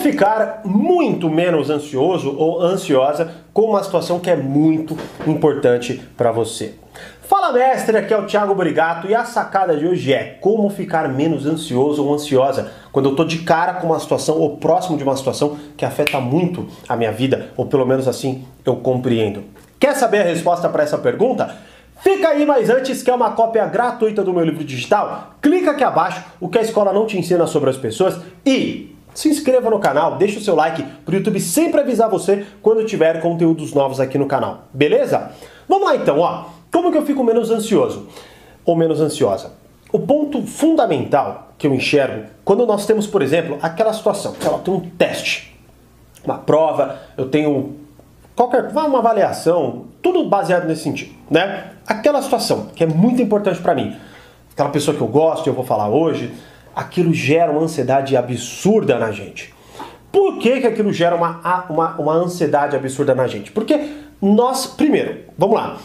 ficar muito menos ansioso ou ansiosa com uma situação que é muito importante para você. Fala mestre, aqui é o Thiago Brigato e a sacada de hoje é como ficar menos ansioso ou ansiosa quando eu tô de cara com uma situação ou próximo de uma situação que afeta muito a minha vida, ou pelo menos assim eu compreendo. Quer saber a resposta para essa pergunta? Fica aí, mas antes quer uma cópia gratuita do meu livro digital? Clica aqui abaixo, o que a escola não te ensina sobre as pessoas e se inscreva no canal, deixa o seu like para o YouTube sempre avisar você quando tiver conteúdos novos aqui no canal, beleza? Vamos lá então, ó. Como que eu fico menos ansioso ou menos ansiosa? O ponto fundamental que eu enxergo quando nós temos, por exemplo, aquela situação, sei lá, tem um teste, uma prova, eu tenho qualquer uma avaliação, tudo baseado nesse sentido, né? Aquela situação que é muito importante para mim, aquela pessoa que eu gosto, eu vou falar hoje, aquilo gera uma ansiedade absurda na gente. Por que, que aquilo gera uma, uma, uma ansiedade absurda na gente? Porque nós, primeiro, vamos lá,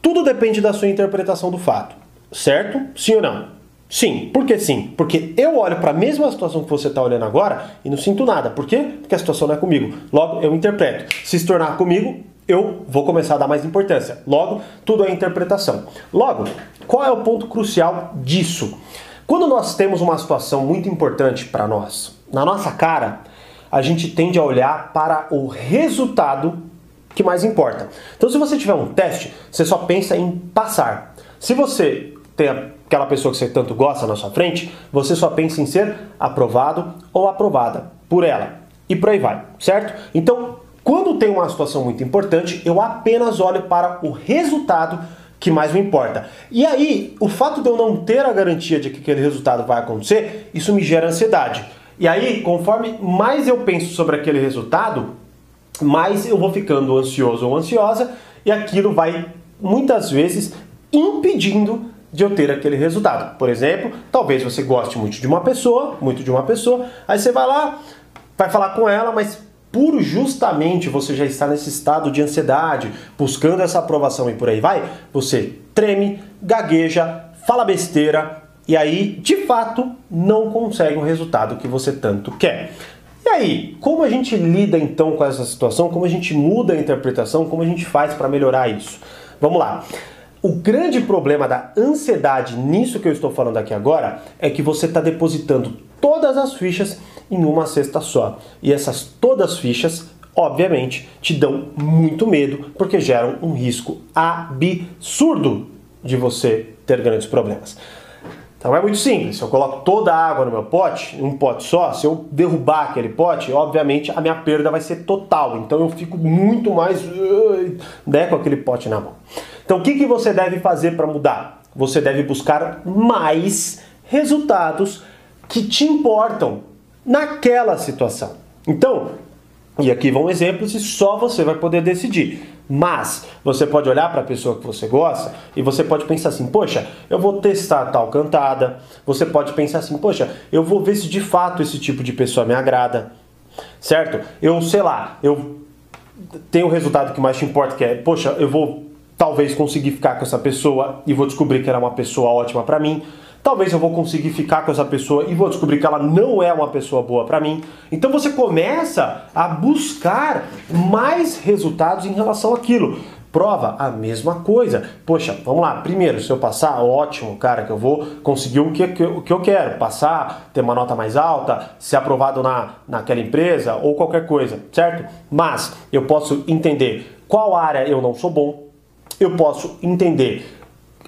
tudo depende da sua interpretação do fato, certo? Sim ou não? Sim. Por que sim? Porque eu olho para a mesma situação que você está olhando agora e não sinto nada. Por quê? Porque a situação não é comigo. Logo, eu interpreto. Se se tornar comigo, eu vou começar a dar mais importância. Logo, tudo é interpretação. Logo, qual é o ponto crucial disso? Quando nós temos uma situação muito importante para nós, na nossa cara, a gente tende a olhar para o resultado que mais importa. Então, se você tiver um teste, você só pensa em passar. Se você tem aquela pessoa que você tanto gosta na sua frente, você só pensa em ser aprovado ou aprovada por ela. E por aí vai, certo? Então, quando tem uma situação muito importante, eu apenas olho para o resultado que mais me importa. E aí, o fato de eu não ter a garantia de que aquele resultado vai acontecer, isso me gera ansiedade. E aí, conforme mais eu penso sobre aquele resultado, mais eu vou ficando ansioso ou ansiosa e aquilo vai muitas vezes impedindo de eu ter aquele resultado. Por exemplo, talvez você goste muito de uma pessoa, muito de uma pessoa, aí você vai lá, vai falar com ela, mas por justamente você já está nesse estado de ansiedade, buscando essa aprovação e por aí vai, você treme, gagueja, fala besteira e aí, de fato, não consegue o resultado que você tanto quer. E aí, como a gente lida então com essa situação? Como a gente muda a interpretação? Como a gente faz para melhorar isso? Vamos lá. O grande problema da ansiedade nisso que eu estou falando aqui agora é que você está depositando todas as fichas em uma cesta só. E essas todas as fichas, obviamente, te dão muito medo porque geram um risco absurdo de você ter grandes problemas. Então é muito simples. Se eu coloco toda a água no meu pote, um pote só, se eu derrubar aquele pote, obviamente a minha perda vai ser total. Então eu fico muito mais né, com aquele pote na mão. Então o que, que você deve fazer para mudar? Você deve buscar mais resultados que te importam naquela situação. Então, e aqui vão exemplos e só você vai poder decidir. Mas você pode olhar para a pessoa que você gosta e você pode pensar assim: poxa, eu vou testar tal cantada. Você pode pensar assim: poxa, eu vou ver se de fato esse tipo de pessoa me agrada. Certo? Eu sei lá, eu tenho o resultado que mais te importa, que é: poxa, eu vou talvez conseguir ficar com essa pessoa e vou descobrir que ela é uma pessoa ótima para mim. Talvez eu vou conseguir ficar com essa pessoa e vou descobrir que ela não é uma pessoa boa para mim. Então você começa a buscar mais resultados em relação àquilo. Prova, a mesma coisa. Poxa, vamos lá. Primeiro, se eu passar, ótimo, cara, que eu vou conseguir o que, que, que eu quero. Passar, ter uma nota mais alta, ser aprovado na, naquela empresa ou qualquer coisa, certo? Mas eu posso entender qual área eu não sou bom. Eu posso entender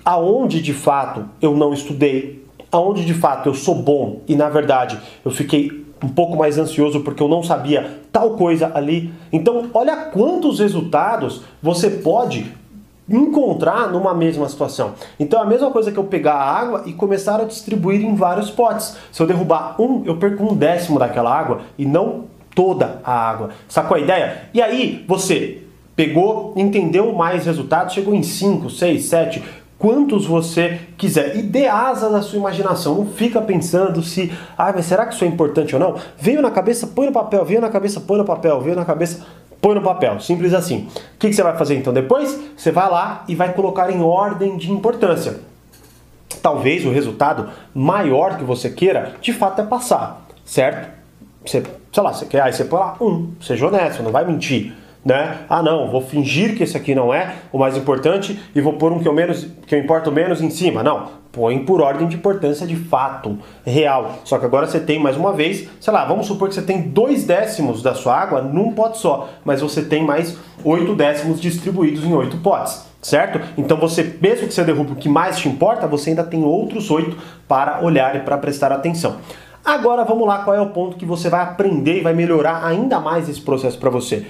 aonde de fato eu não estudei, aonde de fato eu sou bom e na verdade eu fiquei um pouco mais ansioso porque eu não sabia tal coisa ali. Então, olha quantos resultados você pode encontrar numa mesma situação. Então, a mesma coisa que eu pegar a água e começar a distribuir em vários potes. Se eu derrubar um, eu perco um décimo daquela água e não toda a água. Sacou a ideia? E aí, você pegou, entendeu mais resultados, chegou em 5, 6, 7, quantos você quiser. E dê asas à sua imaginação. Não fica pensando se, ah, mas será que isso é importante ou não? Veio na cabeça, põe no papel. Veio na cabeça, põe no papel. Veio na cabeça, põe no papel. Simples assim. O que, que você vai fazer então depois? Você vai lá e vai colocar em ordem de importância. Talvez o resultado maior que você queira, de fato, é passar, certo? Você sei lá, você quer, aí você põe lá um, seja honesto, não vai mentir. Né? Ah, não, vou fingir que esse aqui não é o mais importante e vou pôr um que eu, menos, que eu importo menos em cima. Não, põe por ordem de importância de fato, real. Só que agora você tem mais uma vez, sei lá, vamos supor que você tem dois décimos da sua água num pote só, mas você tem mais oito décimos distribuídos em oito potes certo? Então você, mesmo que você derrube o que mais te importa, você ainda tem outros oito para olhar e para prestar atenção. Agora vamos lá, qual é o ponto que você vai aprender e vai melhorar ainda mais esse processo para você.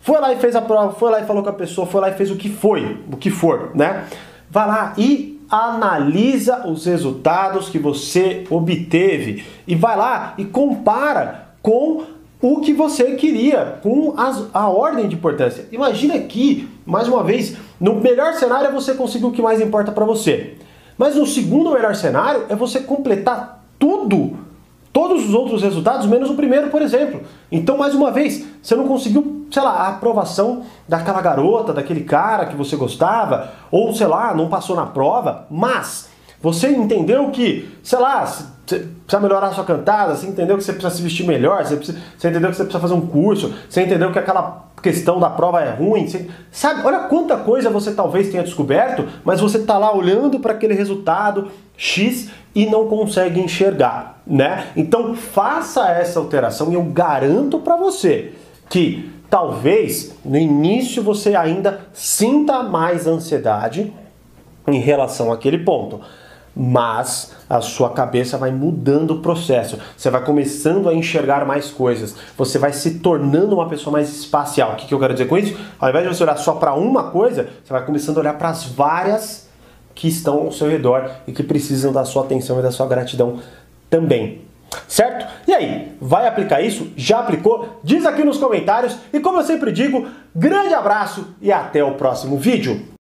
Foi lá e fez a prova, foi lá e falou com a pessoa, foi lá e fez o que foi, o que for, né? Vai lá e analisa os resultados que você obteve e vai lá e compara com o que você queria, com as, a ordem de importância. Imagina aqui, mais uma vez, no melhor cenário é você conseguir o que mais importa para você. Mas no segundo melhor cenário é você completar tudo, todos os outros resultados, menos o primeiro, por exemplo. Então, mais uma vez, você não conseguiu, sei lá, a aprovação daquela garota, daquele cara que você gostava, ou sei lá, não passou na prova, mas você entendeu que, sei lá, você precisa melhorar sua cantada, você entendeu que você precisa se vestir melhor, você, precisa, você entendeu que você precisa fazer um curso, você entendeu que aquela questão da prova é ruim, você, sabe? Olha quanta coisa você talvez tenha descoberto, mas você está lá olhando para aquele resultado X e não consegue enxergar, né? Então faça essa alteração e eu garanto para você que talvez no início você ainda sinta mais ansiedade em relação àquele ponto mas a sua cabeça vai mudando o processo. Você vai começando a enxergar mais coisas. Você vai se tornando uma pessoa mais espacial. O que, eu quero dizer com isso? Ao invés de você olhar só para uma coisa, você vai começando a olhar para as várias que estão ao seu redor e que precisam da sua atenção e da sua gratidão também. Certo? E aí, vai aplicar isso? Já aplicou? Diz aqui nos comentários e como eu sempre digo, grande abraço e até o próximo vídeo.